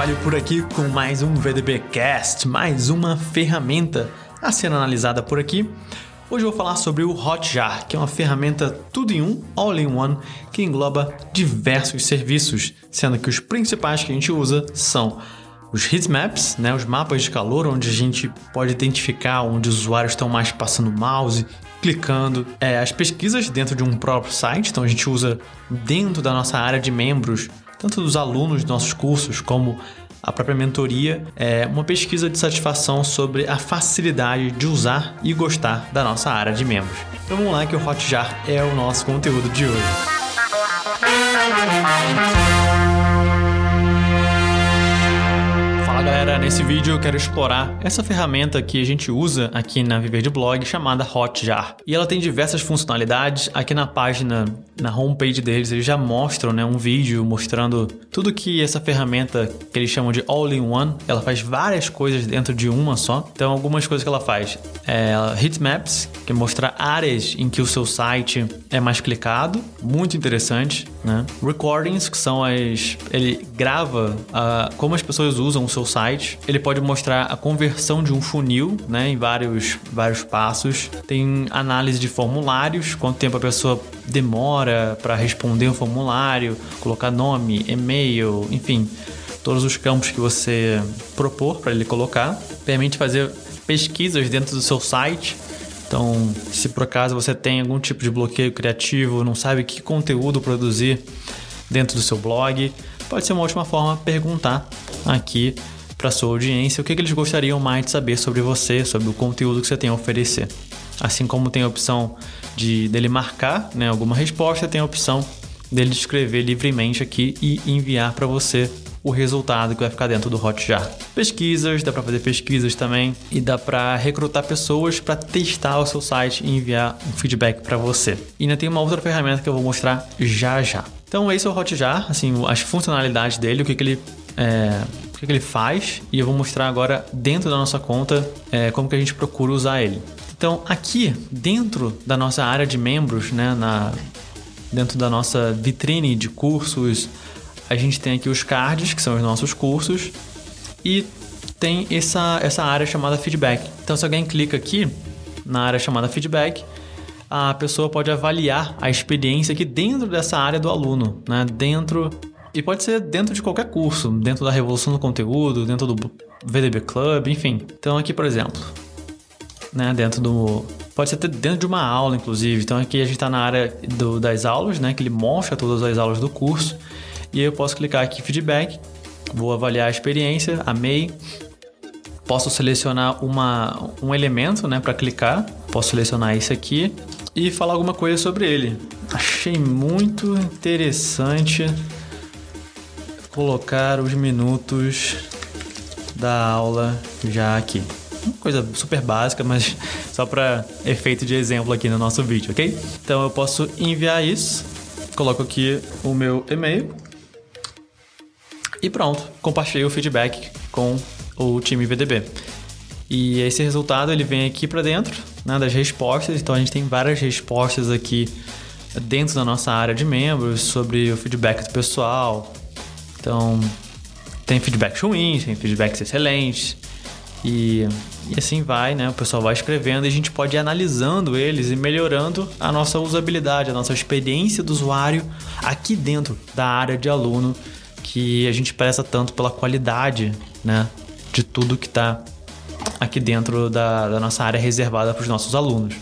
Carvalho por aqui com mais um VDBcast, mais uma ferramenta a ser analisada por aqui. Hoje eu vou falar sobre o Hotjar, que é uma ferramenta tudo em um, all in one, que engloba diversos serviços, sendo que os principais que a gente usa são os heatmaps, né, os mapas de calor, onde a gente pode identificar onde os usuários estão mais passando mouse, clicando, é, as pesquisas dentro de um próprio site, então a gente usa dentro da nossa área de membros, tanto dos alunos dos nossos cursos como a própria mentoria é uma pesquisa de satisfação sobre a facilidade de usar e gostar da nossa área de membros. Então vamos lá que o Hotjar é o nosso conteúdo de hoje. Galera, nesse vídeo eu quero explorar essa ferramenta que a gente usa aqui na Viver de Blog chamada Hotjar. E ela tem diversas funcionalidades. Aqui na página, na homepage deles, eles já mostram né, um vídeo mostrando tudo que essa ferramenta que eles chamam de All-in-One, ela faz várias coisas dentro de uma só. Então, algumas coisas que ela faz é heatmaps, que mostra áreas em que o seu site é mais clicado, muito interessante, né? Recordings, que são as ele grava uh, como as pessoas usam o seu site. Ele pode mostrar a conversão de um funil, né, em vários, vários passos. Tem análise de formulários, quanto tempo a pessoa demora para responder um formulário, colocar nome, e-mail, enfim, todos os campos que você propor para ele colocar. Permite fazer pesquisas dentro do seu site. Então, se por acaso você tem algum tipo de bloqueio criativo, não sabe que conteúdo produzir dentro do seu blog, pode ser uma ótima forma perguntar aqui para sua audiência o que, que eles gostariam mais de saber sobre você, sobre o conteúdo que você tem a oferecer. Assim como tem a opção de dele marcar né, alguma resposta, tem a opção dele escrever livremente aqui e enviar para você o resultado que vai ficar dentro do Hotjar. Pesquisas, dá para fazer pesquisas também e dá para recrutar pessoas para testar o seu site e enviar um feedback para você. E ainda tem uma outra ferramenta que eu vou mostrar já já. Então esse é o Hotjar, assim, as funcionalidades dele, o que, que ele é, o que ele faz e eu vou mostrar agora dentro da nossa conta é, como que a gente procura usar ele. Então aqui dentro da nossa área de membros, né, na, dentro da nossa vitrine de cursos, a gente tem aqui os cards, que são os nossos cursos, e tem essa, essa área chamada feedback. Então se alguém clica aqui na área chamada feedback, a pessoa pode avaliar a experiência aqui dentro dessa área do aluno, né? dentro e pode ser dentro de qualquer curso, dentro da revolução do conteúdo, dentro do VDB Club, enfim. Então aqui, por exemplo, né, dentro do pode ser dentro de uma aula, inclusive. Então aqui a gente está na área do, das aulas, né, que ele mostra todas as aulas do curso. E aí eu posso clicar aqui feedback, vou avaliar a experiência, amei. Posso selecionar uma, um elemento, né, para clicar. Posso selecionar esse aqui e falar alguma coisa sobre ele. Achei muito interessante colocar os minutos da aula já aqui. Uma coisa super básica, mas só para efeito de exemplo aqui no nosso vídeo, ok? Então eu posso enviar isso, coloco aqui o meu e-mail e pronto, compartilhei o feedback com o time VDB. E esse resultado ele vem aqui para dentro né, das respostas, então a gente tem várias respostas aqui dentro da nossa área de membros sobre o feedback do pessoal, então, tem feedbacks ruins, tem feedbacks excelentes. E, e assim vai, né? O pessoal vai escrevendo e a gente pode ir analisando eles e melhorando a nossa usabilidade, a nossa experiência do usuário aqui dentro da área de aluno que a gente presta tanto pela qualidade, né? De tudo que está aqui dentro da, da nossa área reservada para os nossos alunos.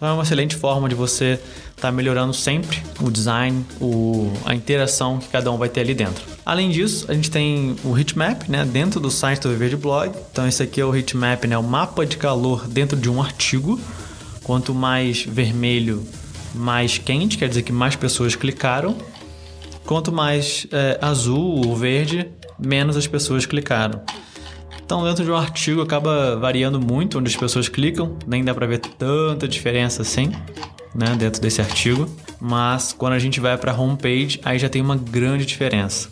Então é uma excelente forma de você estar tá melhorando sempre o design, o, a interação que cada um vai ter ali dentro. Além disso, a gente tem o heatmap né, dentro do site do Viver de Blog. Então esse aqui é o heatmap, né, o mapa de calor dentro de um artigo. Quanto mais vermelho, mais quente, quer dizer que mais pessoas clicaram. Quanto mais é, azul ou verde, menos as pessoas clicaram. Então, dentro de um artigo acaba variando muito onde as pessoas clicam, nem dá para ver tanta diferença assim, né, dentro desse artigo. Mas quando a gente vai para homepage, aí já tem uma grande diferença.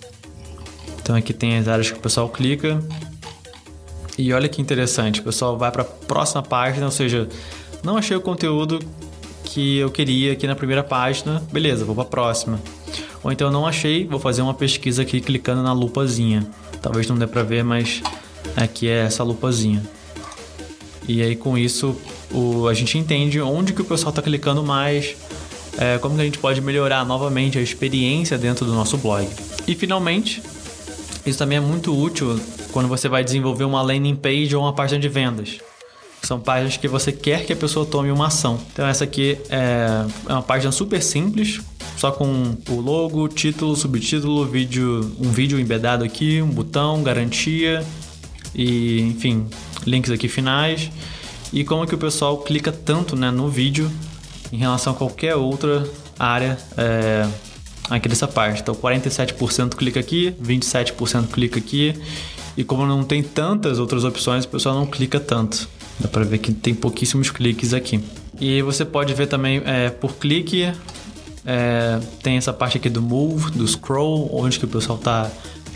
Então aqui tem as áreas que o pessoal clica. E olha que interessante, o pessoal vai para a próxima página, ou seja, não achei o conteúdo que eu queria aqui na primeira página, beleza, vou para a próxima. Ou então não achei, vou fazer uma pesquisa aqui clicando na lupazinha. Talvez não dê para ver, mas aqui é essa lupazinha. E aí com isso o, a gente entende onde que o pessoal está clicando mais, é, como que a gente pode melhorar novamente a experiência dentro do nosso blog. E finalmente, isso também é muito útil quando você vai desenvolver uma landing page ou uma página de vendas. São páginas que você quer que a pessoa tome uma ação. Então essa aqui é, é uma página super simples, só com o logo, título, subtítulo, vídeo, um vídeo embedado aqui, um botão, garantia e, enfim, links aqui finais. E como é que o pessoal clica tanto né, no vídeo em relação a qualquer outra área é, aqui dessa parte. Então 47% clica aqui, 27% clica aqui. E como não tem tantas outras opções, o pessoal não clica tanto. Dá para ver que tem pouquíssimos cliques aqui. E você pode ver também é, por clique, é, tem essa parte aqui do move, do scroll, onde que o pessoal está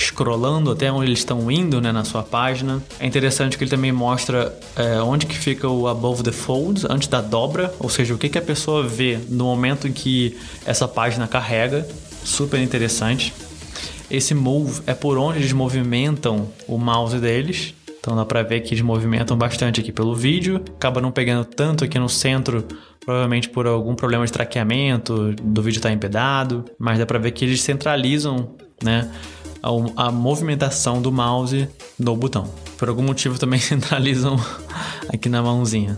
scrollando até onde eles estão indo né, na sua página. É interessante que ele também mostra é, onde que fica o above the folds, antes da dobra, ou seja, o que, que a pessoa vê no momento em que essa página carrega. Super interessante. Esse move é por onde eles movimentam o mouse deles. Então dá para ver que eles movimentam bastante aqui pelo vídeo. Acaba não pegando tanto aqui no centro, provavelmente por algum problema de traqueamento, do vídeo estar tá empedado, mas dá para ver que eles centralizam, né, a, a movimentação do mouse no botão. Por algum motivo também centralizam aqui na mãozinha.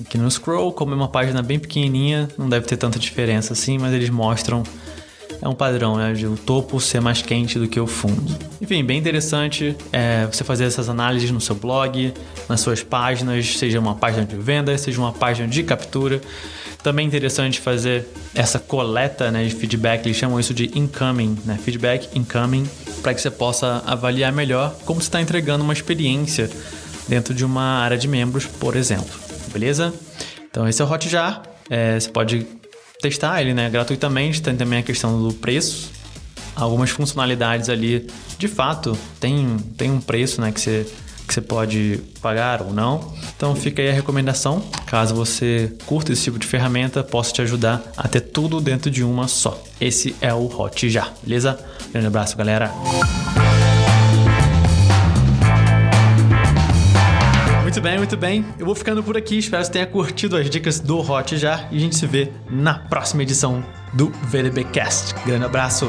Aqui no scroll, como é uma página bem pequenininha, não deve ter tanta diferença assim, mas eles mostram é um padrão, né? De o topo ser mais quente do que o fundo. Enfim, bem interessante é, você fazer essas análises no seu blog, nas suas páginas, seja uma página de venda, seja uma página de captura. Também interessante fazer essa coleta né, de feedback, eles chamam isso de incoming, né? Feedback incoming, para que você possa avaliar melhor como você está entregando uma experiência dentro de uma área de membros, por exemplo. Beleza? Então esse é o Hotjar. É, você pode testar ele né, gratuitamente, tem também a questão do preço. Algumas funcionalidades ali, de fato, tem, tem um preço né, que você que você pode pagar ou não. Então fica aí a recomendação. Caso você curta esse tipo de ferramenta, posso te ajudar a ter tudo dentro de uma só. Esse é o Hot Já, beleza? Grande abraço, galera. Muito bem, muito bem. Eu vou ficando por aqui. Espero que você tenha curtido as dicas do Hot Já e a gente se vê na próxima edição do VDB Cast. Grande abraço.